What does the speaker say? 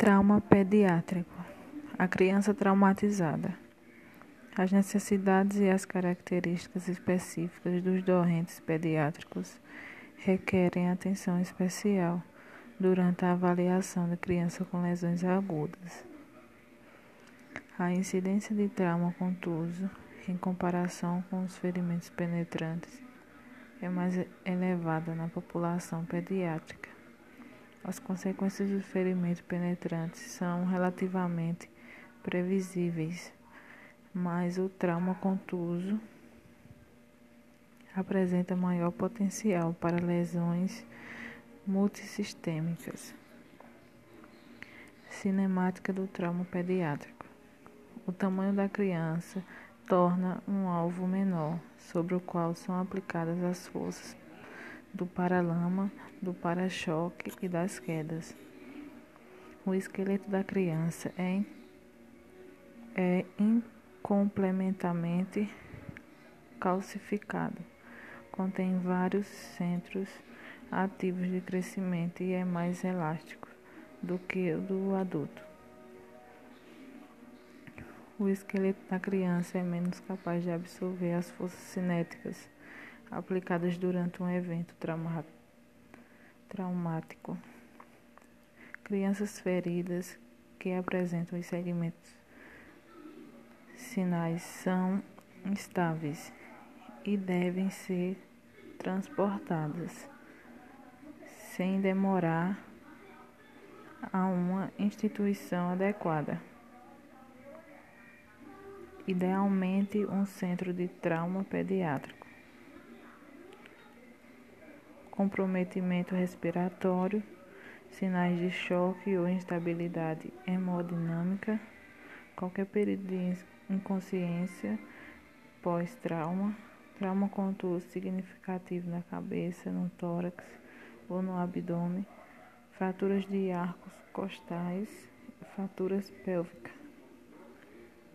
Trauma pediátrico. A criança traumatizada. As necessidades e as características específicas dos doentes pediátricos requerem atenção especial durante a avaliação da criança com lesões agudas. A incidência de trauma contuso, em comparação com os ferimentos penetrantes, é mais elevada na população pediátrica. As consequências dos ferimentos penetrantes são relativamente previsíveis, mas o trauma contuso apresenta maior potencial para lesões multissistêmicas. Cinemática do trauma pediátrico. O tamanho da criança torna um alvo menor, sobre o qual são aplicadas as forças do paralama, do para-choque e das quedas. O esqueleto da criança é, é incomplementamente calcificado, contém vários centros ativos de crescimento e é mais elástico do que o do adulto. O esqueleto da criança é menos capaz de absorver as forças cinéticas aplicadas durante um evento traumático. Crianças feridas que apresentam os segmentos sinais são instáveis e devem ser transportadas sem demorar a uma instituição adequada. Idealmente, um centro de trauma pediátrico. Comprometimento respiratório, sinais de choque ou instabilidade hemodinâmica, qualquer período de inconsciência pós-trauma, trauma contuso significativo na cabeça, no tórax ou no abdômen, fraturas de arcos costais, fraturas pélvicas.